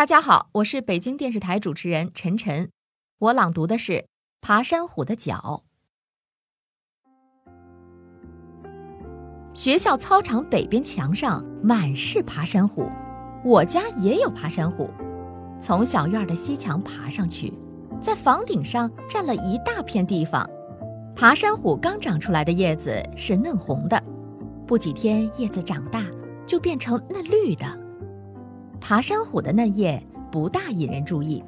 大家好，我是北京电视台主持人陈晨，我朗读的是《爬山虎的脚》。学校操场北边墙上满是爬山虎，我家也有爬山虎。从小院的西墙爬上去，在房顶上占了一大片地方。爬山虎刚长出来的叶子是嫩红的，不几天叶子长大就变成嫩绿的。爬山虎的嫩叶不大引人注意，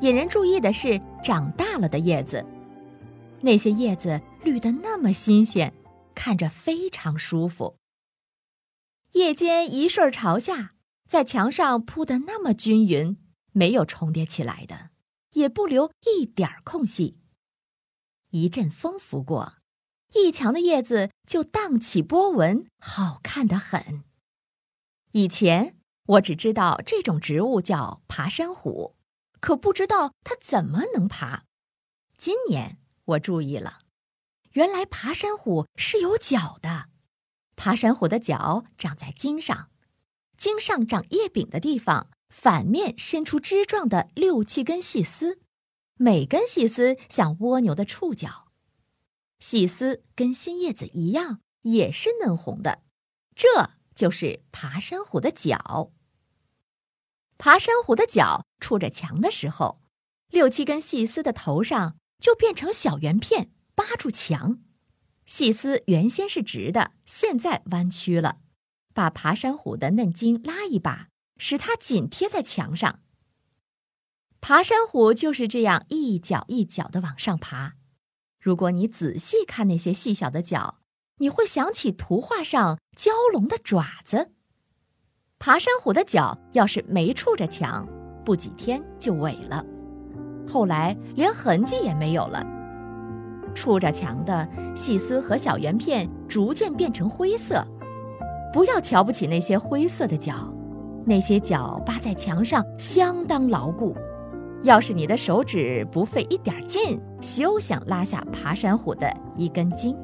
引人注意的是长大了的叶子，那些叶子绿得那么新鲜，看着非常舒服。叶尖一顺朝下，在墙上铺得那么均匀，没有重叠起来的，也不留一点空隙。一阵风拂过，一墙的叶子就荡起波纹，好看得很。以前。我只知道这种植物叫爬山虎，可不知道它怎么能爬。今年我注意了，原来爬山虎是有脚的。爬山虎的脚长在茎上，茎上长叶柄的地方，反面伸出枝状的六七根细丝，每根细丝像蜗牛的触角。细丝跟新叶子一样，也是嫩红的。这就是爬山虎的脚。爬山虎的脚触着墙的时候，六七根细丝的头上就变成小圆片，扒住墙。细丝原先是直的，现在弯曲了，把爬山虎的嫩茎拉一把，使它紧贴在墙上。爬山虎就是这样一脚一脚的往上爬。如果你仔细看那些细小的脚，你会想起图画上蛟龙的爪子。爬山虎的脚要是没触着墙，不几天就萎了，后来连痕迹也没有了。触着墙的细丝和小圆片逐渐变成灰色，不要瞧不起那些灰色的脚，那些脚扒在墙上相当牢固。要是你的手指不费一点劲，休想拉下爬山虎的一根筋。